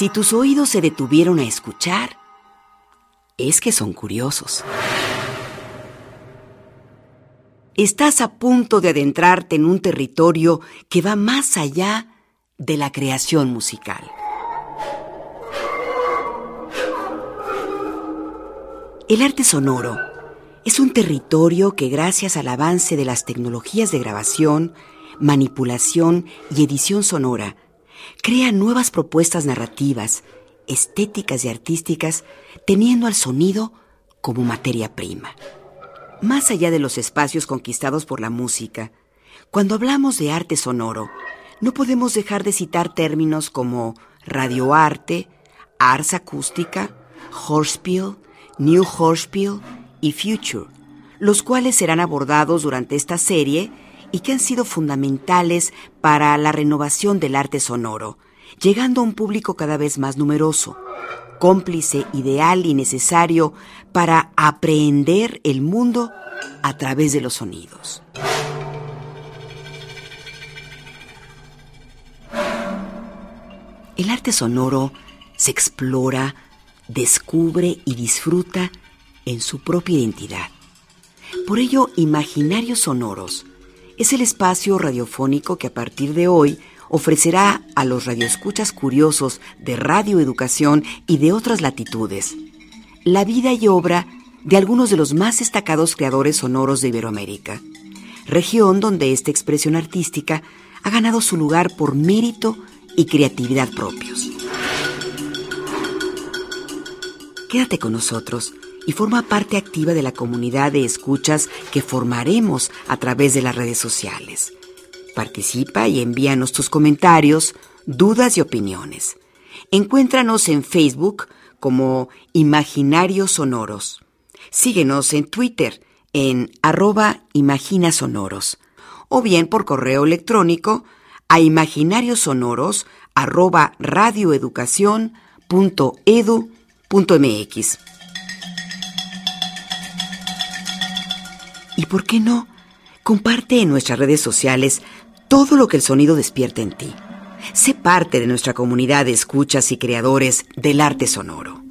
Si tus oídos se detuvieron a escuchar, es que son curiosos. Estás a punto de adentrarte en un territorio que va más allá de la creación musical. El arte sonoro es un territorio que gracias al avance de las tecnologías de grabación, manipulación y edición sonora, crea nuevas propuestas narrativas, estéticas y artísticas, teniendo al sonido como materia prima. Más allá de los espacios conquistados por la música, cuando hablamos de arte sonoro, no podemos dejar de citar términos como radioarte, ars acústica, Horspiel, New Horspiel y Future, los cuales serán abordados durante esta serie y que han sido fundamentales para la renovación del arte sonoro, llegando a un público cada vez más numeroso, cómplice ideal y necesario para aprehender el mundo a través de los sonidos. El arte sonoro se explora, descubre y disfruta en su propia identidad. Por ello, Imaginarios Sonoros es el espacio radiofónico que a partir de hoy ofrecerá a los radioescuchas curiosos de radioeducación y de otras latitudes la vida y obra de algunos de los más destacados creadores sonoros de Iberoamérica, región donde esta expresión artística ha ganado su lugar por mérito y creatividad propios. Quédate con nosotros y forma parte activa de la comunidad de escuchas que formaremos a través de las redes sociales. Participa y envíanos tus comentarios, dudas y opiniones. Encuéntranos en Facebook como Imaginarios Sonoros. Síguenos en Twitter en arroba imaginasonoros o bien por correo electrónico a imaginariosonoros arroba radioeducación.edu.mx. ¿Y por qué no? Comparte en nuestras redes sociales todo lo que el sonido despierta en ti. Sé parte de nuestra comunidad de escuchas y creadores del arte sonoro.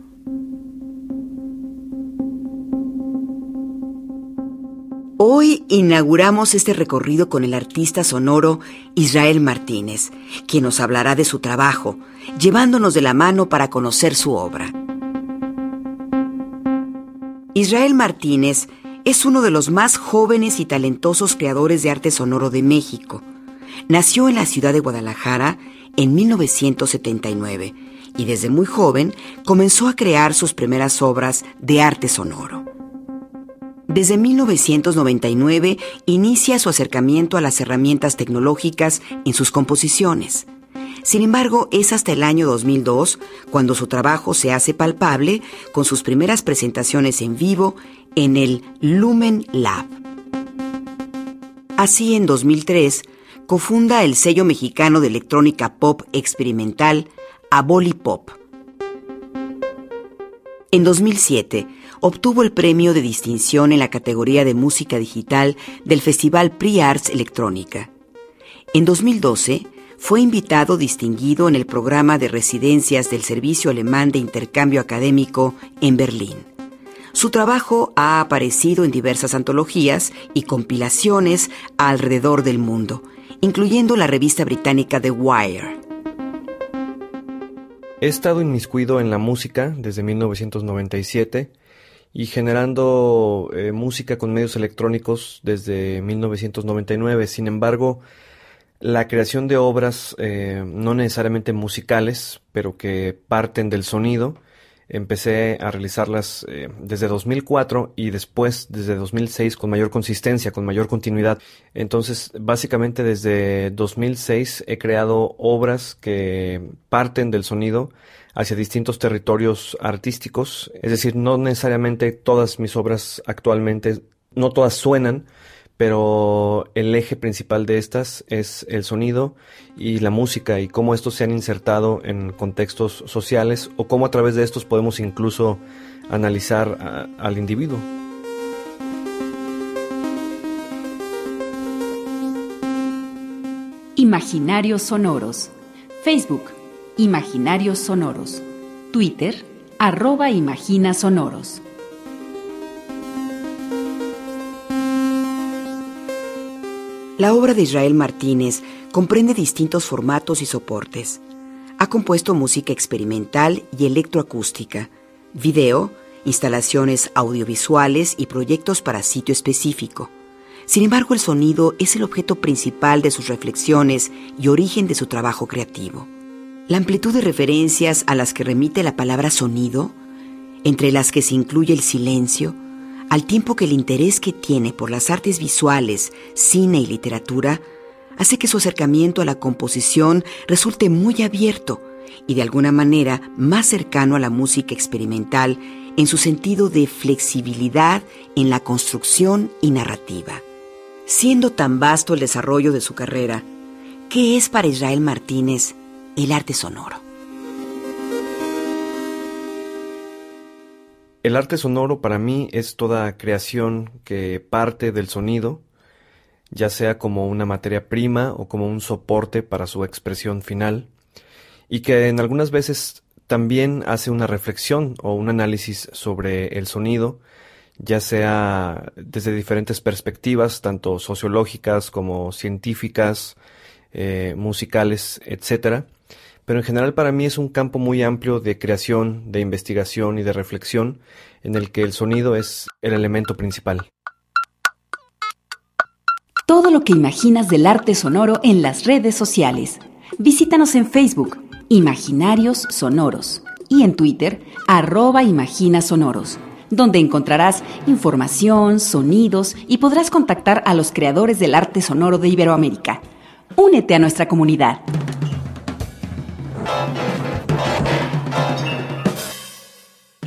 Hoy inauguramos este recorrido con el artista sonoro Israel Martínez, quien nos hablará de su trabajo, llevándonos de la mano para conocer su obra. Israel Martínez es uno de los más jóvenes y talentosos creadores de arte sonoro de México. Nació en la ciudad de Guadalajara en 1979 y desde muy joven comenzó a crear sus primeras obras de arte sonoro. Desde 1999 inicia su acercamiento a las herramientas tecnológicas en sus composiciones. Sin embargo, es hasta el año 2002 cuando su trabajo se hace palpable con sus primeras presentaciones en vivo en el Lumen Lab. Así, en 2003, cofunda el sello mexicano de electrónica pop experimental Aboli Pop. En 2007, obtuvo el premio de distinción en la categoría de música digital del Festival Pre-Arts Electrónica. En 2012, fue invitado distinguido en el programa de residencias del Servicio Alemán de Intercambio Académico en Berlín. Su trabajo ha aparecido en diversas antologías y compilaciones alrededor del mundo, incluyendo la revista británica The Wire. He estado inmiscuido en la música desde 1997 y generando eh, música con medios electrónicos desde 1999. Sin embargo, la creación de obras eh, no necesariamente musicales, pero que parten del sonido, empecé a realizarlas eh, desde 2004 y después desde 2006 con mayor consistencia, con mayor continuidad. Entonces, básicamente desde 2006 he creado obras que parten del sonido hacia distintos territorios artísticos, es decir, no necesariamente todas mis obras actualmente, no todas suenan, pero el eje principal de estas es el sonido y la música y cómo estos se han insertado en contextos sociales o cómo a través de estos podemos incluso analizar al individuo. Imaginarios Sonoros. Facebook, Imaginarios Sonoros. Twitter, arroba Imagina Sonoros. La obra de Israel Martínez comprende distintos formatos y soportes. Ha compuesto música experimental y electroacústica, video, instalaciones audiovisuales y proyectos para sitio específico. Sin embargo, el sonido es el objeto principal de sus reflexiones y origen de su trabajo creativo. La amplitud de referencias a las que remite la palabra sonido, entre las que se incluye el silencio, al tiempo que el interés que tiene por las artes visuales, cine y literatura, hace que su acercamiento a la composición resulte muy abierto y de alguna manera más cercano a la música experimental en su sentido de flexibilidad en la construcción y narrativa. Siendo tan vasto el desarrollo de su carrera, ¿qué es para Israel Martínez el arte sonoro? El arte sonoro para mí es toda creación que parte del sonido, ya sea como una materia prima o como un soporte para su expresión final, y que en algunas veces también hace una reflexión o un análisis sobre el sonido, ya sea desde diferentes perspectivas, tanto sociológicas como científicas, eh, musicales, etcétera pero en general para mí es un campo muy amplio de creación, de investigación y de reflexión, en el que el sonido es el elemento principal. Todo lo que imaginas del arte sonoro en las redes sociales. Visítanos en Facebook, Imaginarios Sonoros, y en Twitter, arroba Imagina Sonoros, donde encontrarás información, sonidos y podrás contactar a los creadores del arte sonoro de Iberoamérica. Únete a nuestra comunidad.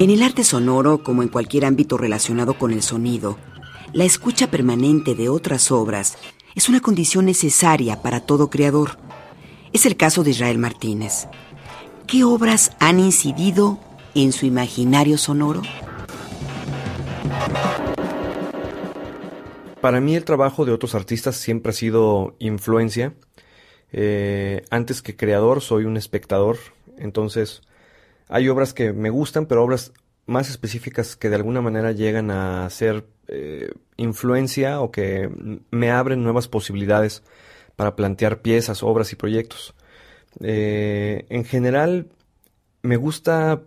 En el arte sonoro, como en cualquier ámbito relacionado con el sonido, la escucha permanente de otras obras es una condición necesaria para todo creador. Es el caso de Israel Martínez. ¿Qué obras han incidido en su imaginario sonoro? Para mí el trabajo de otros artistas siempre ha sido influencia. Eh, antes que creador soy un espectador, entonces hay obras que me gustan, pero obras más específicas que de alguna manera llegan a ser eh, influencia o que me abren nuevas posibilidades para plantear piezas, obras y proyectos. Eh, en general, me gusta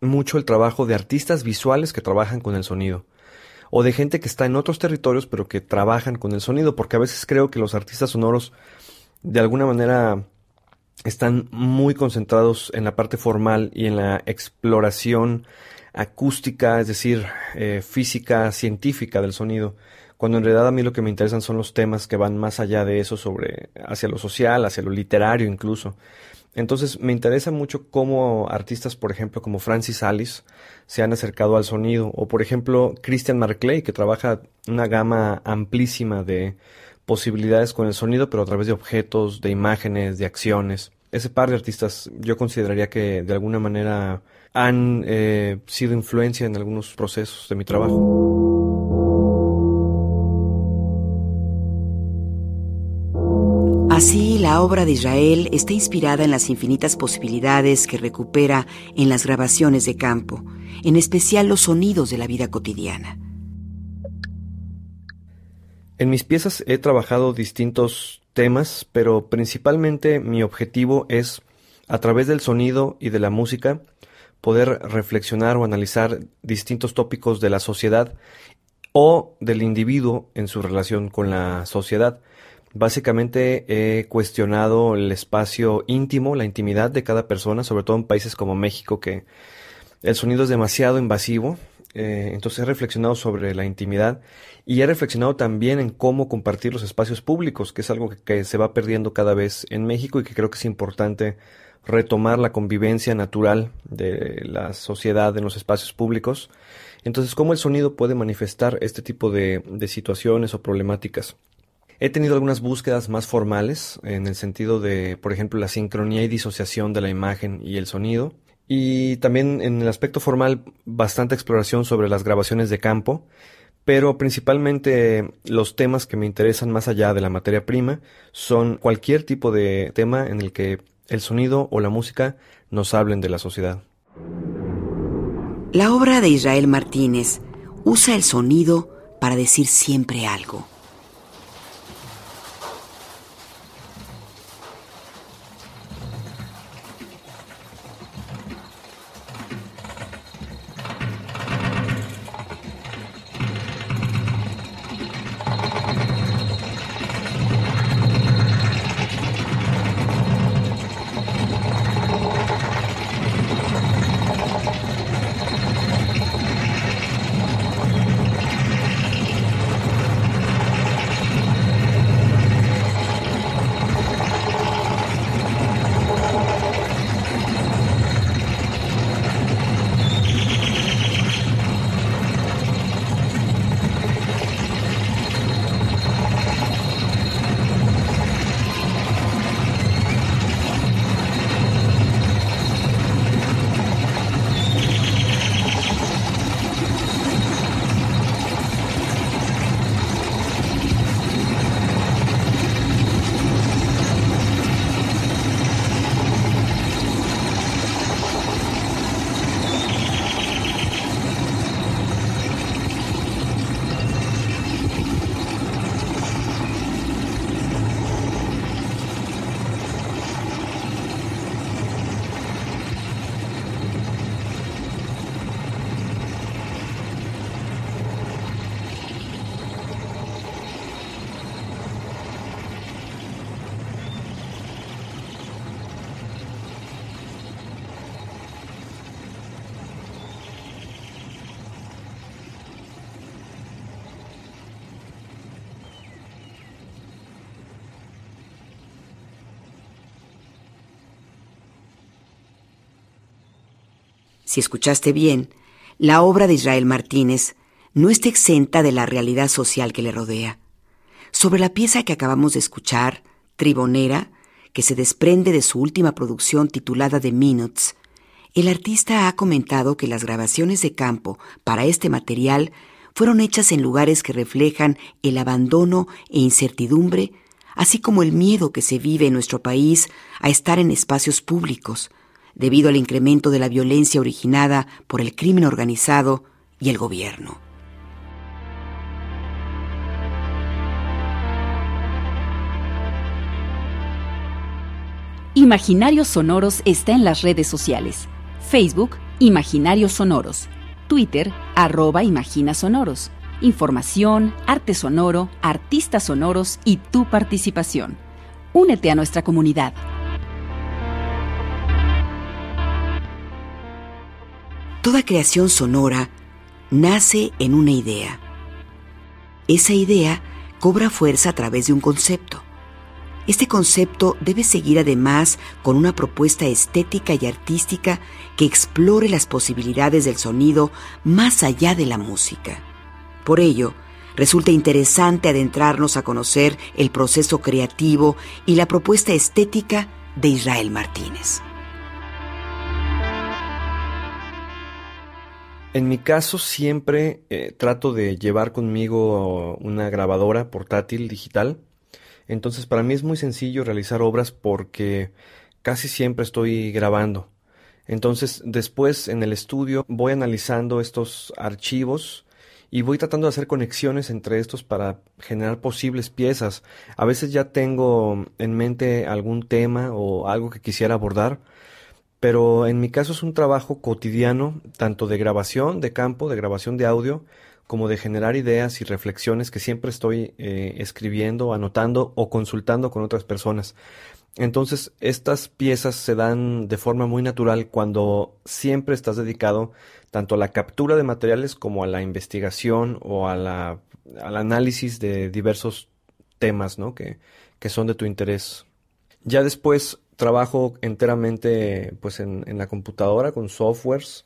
mucho el trabajo de artistas visuales que trabajan con el sonido o de gente que está en otros territorios pero que trabajan con el sonido, porque a veces creo que los artistas sonoros de alguna manera están muy concentrados en la parte formal y en la exploración acústica, es decir, eh, física, científica del sonido, cuando en realidad a mí lo que me interesan son los temas que van más allá de eso, sobre hacia lo social, hacia lo literario incluso. Entonces me interesa mucho cómo artistas, por ejemplo, como Francis Alice, se han acercado al sonido, o por ejemplo Christian Marclay, que trabaja una gama amplísima de posibilidades con el sonido, pero a través de objetos, de imágenes, de acciones. Ese par de artistas yo consideraría que de alguna manera han eh, sido influencia en algunos procesos de mi trabajo. Así, la obra de Israel está inspirada en las infinitas posibilidades que recupera en las grabaciones de campo, en especial los sonidos de la vida cotidiana. En mis piezas he trabajado distintos temas, pero principalmente mi objetivo es, a través del sonido y de la música, poder reflexionar o analizar distintos tópicos de la sociedad o del individuo en su relación con la sociedad. Básicamente he cuestionado el espacio íntimo, la intimidad de cada persona, sobre todo en países como México, que el sonido es demasiado invasivo, eh, entonces he reflexionado sobre la intimidad y he reflexionado también en cómo compartir los espacios públicos, que es algo que, se va perdiendo cada vez en México y que creo que es importante retomar la convivencia natural de la sociedad en los espacios públicos. Entonces, cómo el sonido puede manifestar este tipo de, de situaciones o problemáticas. He tenido algunas búsquedas más formales en el sentido de, por ejemplo, la sincronía y disociación de la imagen y el sonido. Y también en el aspecto formal, bastante exploración sobre las grabaciones de campo, pero principalmente los temas que me interesan más allá de la materia prima son cualquier tipo de tema en el que el sonido o la música nos hablen de la sociedad. La obra de Israel Martínez usa el sonido para decir siempre algo. Si escuchaste bien, la obra de Israel Martínez no está exenta de la realidad social que le rodea. Sobre la pieza que acabamos de escuchar, Tribonera, que se desprende de su última producción titulada The Minutes, el artista ha comentado que las grabaciones de campo para este material fueron hechas en lugares que reflejan el abandono e incertidumbre, así como el miedo que se vive en nuestro país a estar en espacios públicos, debido al incremento de la violencia originada por el crimen organizado y el gobierno. Imaginarios Sonoros está en las redes sociales. Facebook, Imaginarios Sonoros. Twitter, arroba Imagina Sonoros. Información, arte sonoro, artistas sonoros y tu participación. Únete a nuestra comunidad. Toda creación sonora nace en una idea. Esa idea cobra fuerza a través de un concepto. Este concepto debe seguir además con una propuesta estética y artística que explore las posibilidades del sonido más allá de la música. Por ello, resulta interesante adentrarnos a conocer el proceso creativo y la propuesta estética de Israel Martínez. En mi caso siempre eh, trato de llevar conmigo una grabadora portátil digital. Entonces para mí es muy sencillo realizar obras porque casi siempre estoy grabando. Entonces después en el estudio voy analizando estos archivos y voy tratando de hacer conexiones entre estos para generar posibles piezas. A veces ya tengo en mente algún tema o algo que quisiera abordar pero en mi caso es un trabajo cotidiano, tanto de grabación de campo, de grabación de audio, como de generar ideas y reflexiones que siempre estoy eh, escribiendo, anotando o consultando con otras personas. Entonces, estas piezas se dan de forma muy natural cuando siempre estás dedicado tanto a la captura de materiales como a la investigación o a la, al análisis de diversos temas ¿no? que, que son de tu interés. Ya después trabajo enteramente pues en, la computadora con softwares.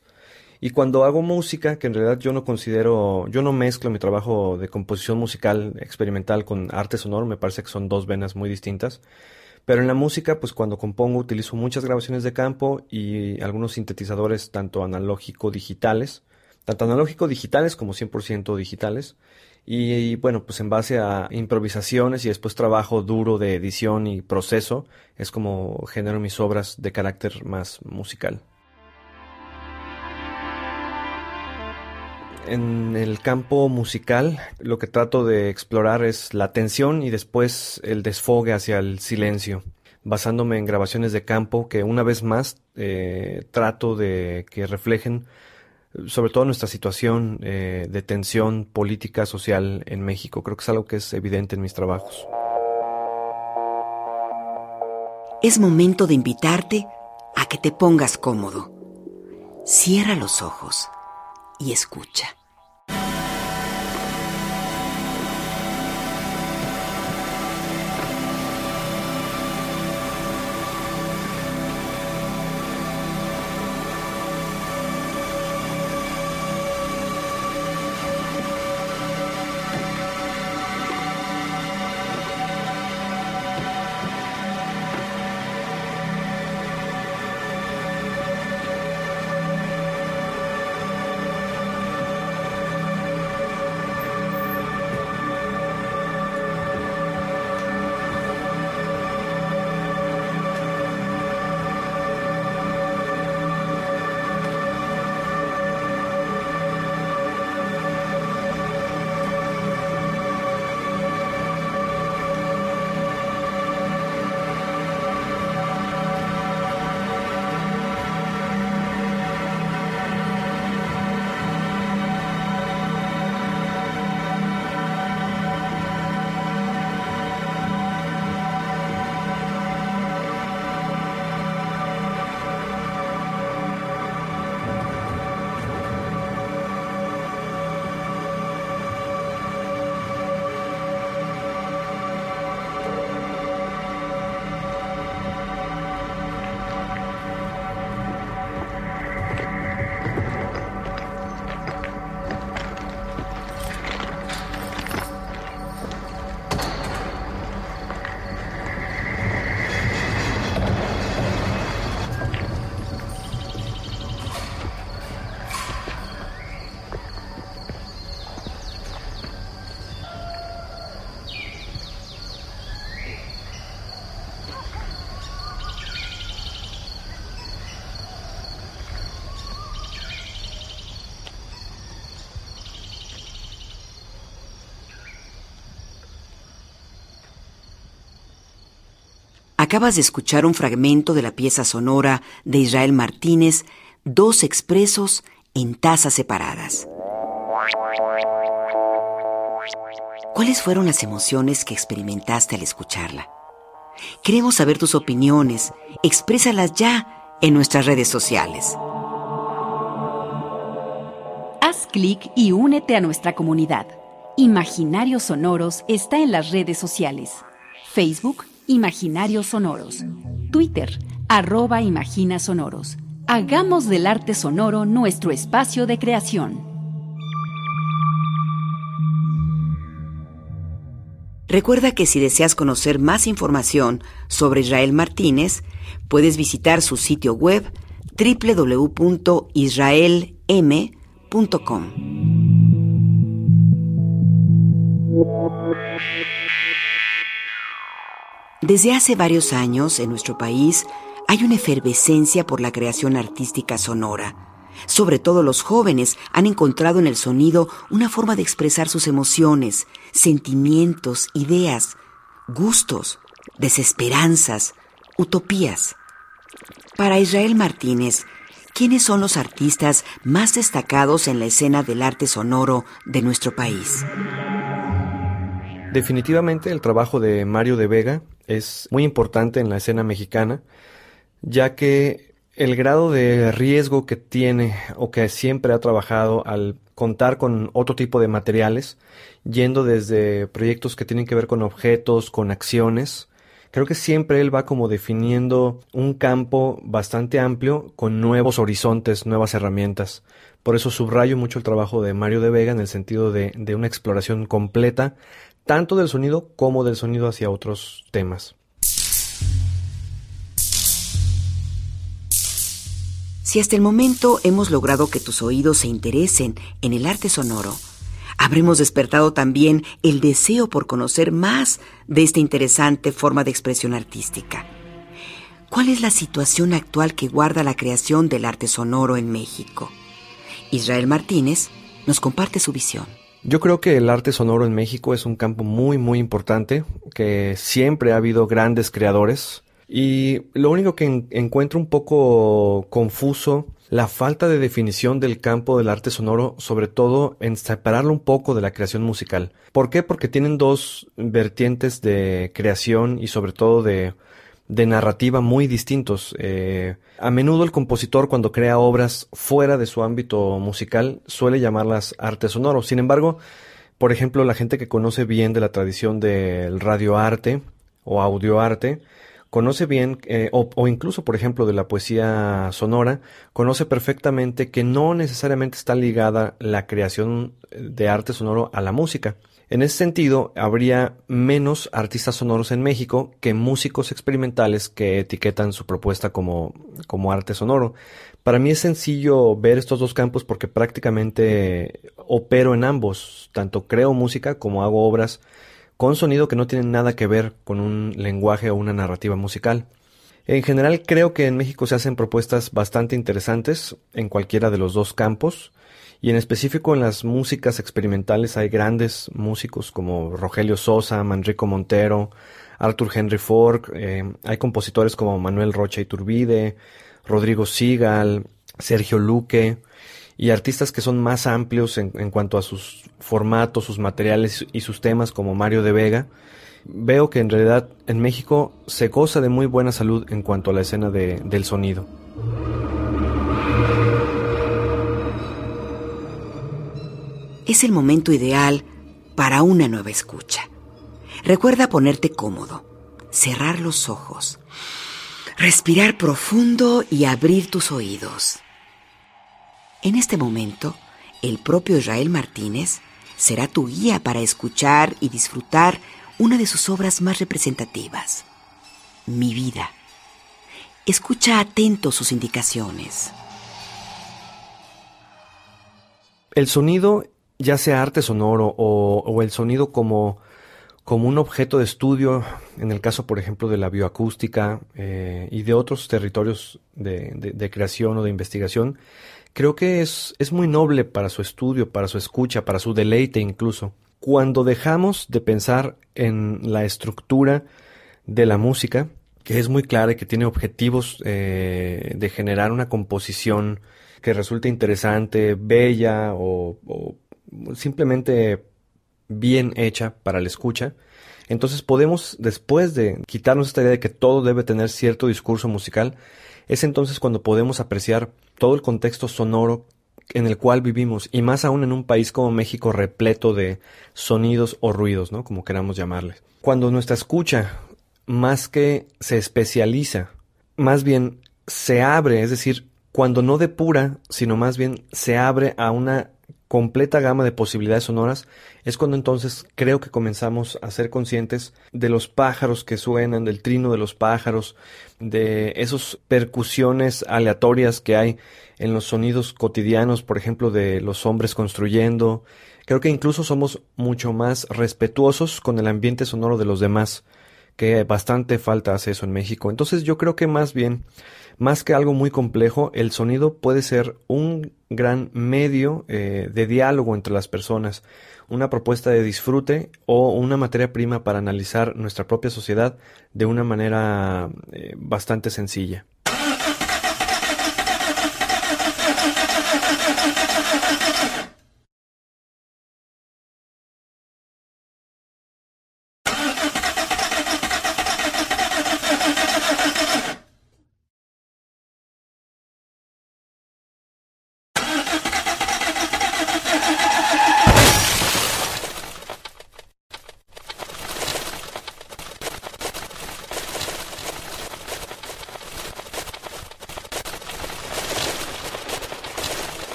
Y cuando hago música que en realidad yo no considero yo no mezclo mi trabajo de composición musical experimental con arte sonoro me parece que son dos venas muy distintas. Pero en la música pues cuando compongo utilizo muchas grabaciones de campo y algunos sintetizadores tanto analógico digitales tanto analógico digitales como 100% digitales y, bueno, pues en base a improvisaciones y después trabajo duro de edición y proceso, es como genero mis obras de carácter más musical. En el campo musical lo que trato de explorar es la tensión y después el desfogue hacia el silencio, basándome en grabaciones de campo que una vez más eh, trato de que reflejen sobre todo nuestra situación eh, de tensión política, social en México. Creo que es algo que es evidente en mis trabajos. Es momento de invitarte a que te pongas cómodo. Cierra los ojos y escucha. Acabas de escuchar un fragmento de la pieza sonora de Israel Martínez, Dos expresos en tazas separadas. ¿Cuáles fueron las emociones que experimentaste al escucharla? Queremos saber tus opiniones. Exprésalas ya en nuestras redes sociales. Haz clic y únete a nuestra comunidad. Imaginarios Sonoros está en las redes sociales. Facebook, Imaginarios Sonoros. Twitter, arroba Imagina Sonoros. Hagamos del arte sonoro nuestro espacio de creación. Recuerda que si deseas conocer más información sobre Israel Martínez, puedes visitar su sitio web www.israelm.com. Desde hace varios años en nuestro país hay una efervescencia por la creación artística sonora. Sobre todo los jóvenes han encontrado en el sonido una forma de expresar sus emociones, sentimientos, ideas, gustos, desesperanzas, utopías. Para Israel Martínez, ¿quiénes son los artistas más destacados en la escena del arte sonoro de nuestro país? Definitivamente el trabajo de Mario de Vega es muy importante en la escena mexicana, ya que el grado de riesgo que tiene o que siempre ha trabajado al contar con otro tipo de materiales, yendo desde proyectos que tienen que ver con objetos, con acciones, creo que siempre él va como definiendo un campo bastante amplio con nuevos horizontes, nuevas herramientas. Por eso subrayo mucho el trabajo de Mario de Vega en el sentido de, una exploración completa, tanto del sonido como del sonido hacia otros temas. Si hasta el momento hemos logrado que tus oídos se interesen en el arte sonoro, habremos despertado también el deseo por conocer más de esta interesante forma de expresión artística. ¿Cuál es la situación actual que guarda la creación del arte sonoro en México? Israel Martínez nos comparte su visión. Yo creo que el arte sonoro en México es un campo muy muy importante, que siempre ha habido grandes creadores, y lo único que encuentro un poco confuso, la falta de definición del campo del arte sonoro, sobre todo en separarlo un poco de la creación musical. ¿Por qué? Porque tienen dos vertientes de creación y sobre todo de, de narrativa muy distintos. Eh, a menudo el compositor cuando crea obras fuera de su ámbito musical suele llamarlas arte sonoro. Sin embargo, por ejemplo, la gente que conoce bien de la tradición del radioarte o audioarte, conoce bien, eh, o, incluso, por ejemplo, de la poesía sonora, conoce perfectamente que no necesariamente está ligada la creación de arte sonoro a la música. En ese sentido, habría menos artistas sonoros en México que músicos experimentales que etiquetan su propuesta como, como arte sonoro. Para mí es sencillo ver estos dos campos porque prácticamente opero en ambos, tanto creo música como hago obras con sonido que no tienen nada que ver con un lenguaje o una narrativa musical. En general creo que en México se hacen propuestas bastante interesantes en cualquiera de los dos campos y en específico en las músicas experimentales hay grandes músicos como Rogelio Sosa, Manrico Montero, Arthur Henry Ford, eh, hay compositores como Manuel Rocha Iturbide, Rodrigo Sigal, Sergio Luque, y artistas que son más amplios en, cuanto a sus formatos, sus materiales y sus temas como Mario de Vega, veo que en realidad en México se goza de muy buena salud en cuanto a la escena del sonido. Es el momento ideal para una nueva escucha. Recuerda ponerte cómodo, cerrar los ojos, respirar profundo y abrir tus oídos. En este momento, el propio Israel Martínez será tu guía para escuchar y disfrutar una de sus obras más representativas, Mi vida. Escucha atento sus indicaciones. El sonido, ya sea arte sonoro o, el sonido como, como, un objeto de estudio, en el caso, por ejemplo, de la bioacústica eh, y de otros territorios de creación o de investigación, creo que es, es muy noble para su estudio, para su escucha, para su deleite incluso. Cuando dejamos de pensar en la estructura de la música, que es muy clara y que tiene objetivos eh, de generar una composición que resulte interesante, bella o, o, simplemente bien hecha para la escucha, entonces podemos, después de quitarnos esta idea de que todo debe tener cierto discurso musical, es entonces cuando podemos apreciar todo el contexto sonoro en el cual vivimos, y más aún en un país como México repleto de sonidos o ruidos, ¿no? Como queramos llamarles. Cuando nuestra escucha, más que se especializa, más bien se abre, es decir, cuando no depura, sino más bien se abre a una completa gama de posibilidades sonoras, es cuando entonces creo que comenzamos a ser conscientes de los pájaros que suenan, del trino de los pájaros, de esas percusiones aleatorias que hay en los sonidos cotidianos, por ejemplo, de los hombres construyendo. Creo que incluso somos mucho más respetuosos con el ambiente sonoro de los demás, que bastante falta hace eso en México. Entonces yo creo que más bien más que algo muy complejo, el sonido puede ser un gran medio eh, de diálogo entre las personas, una propuesta de disfrute o una materia prima para analizar nuestra propia sociedad de una manera eh, bastante sencilla.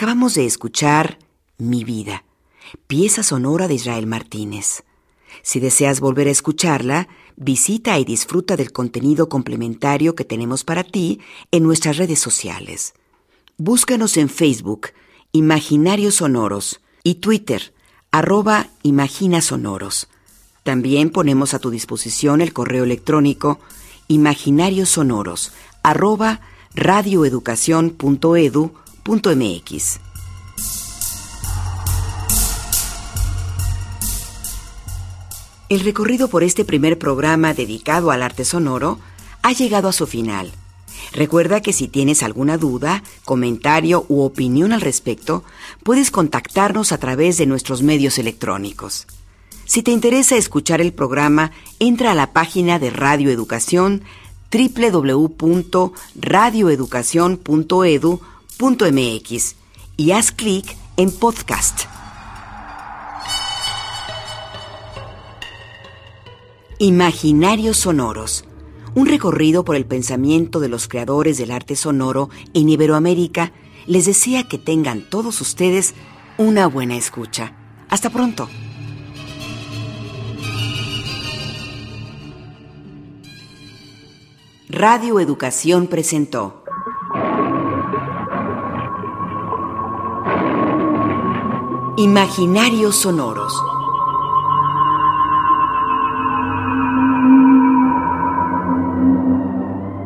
Acabamos de escuchar Mi vida, pieza sonora de Israel Martínez. Si deseas volver a escucharla, visita y disfruta del contenido complementario que tenemos para ti en nuestras redes sociales. Búscanos en Facebook, Imaginarios Sonoros, y Twitter, arroba Imagina Sonoros. También ponemos a tu disposición el correo electrónico imaginariosonoros arroba. El recorrido por este primer programa dedicado al arte sonoro ha llegado a su final. Recuerda que si tienes alguna duda, comentario u opinión al respecto, puedes contactarnos a través de nuestros medios electrónicos. Si te interesa escuchar el programa, entra a la página de Radio Educación www.radioeducación.edu.mx y haz clic en podcast. Imaginarios Sonoros, un recorrido por el pensamiento de los creadores del arte sonoro en Iberoamérica, les desea que tengan todos ustedes una buena escucha. Hasta pronto. Radio Educación presentó Imaginarios Sonoros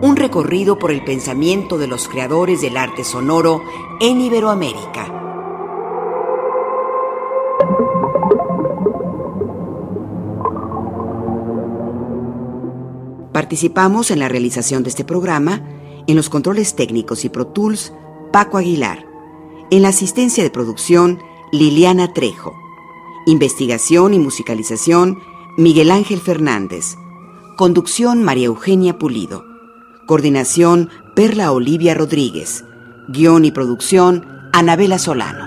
un recorrido por el pensamiento de los creadores del arte sonoro en Iberoamérica. Participamos en la realización de este programa en los controles técnicos y Pro Tools Paco Aguilar, en la asistencia de producción Liliana Trejo, investigación y musicalización Miguel Ángel Fernández, conducción María Eugenia Pulido. Coordinación Perla Olivia Rodríguez. Guión y producción Anabela Solano.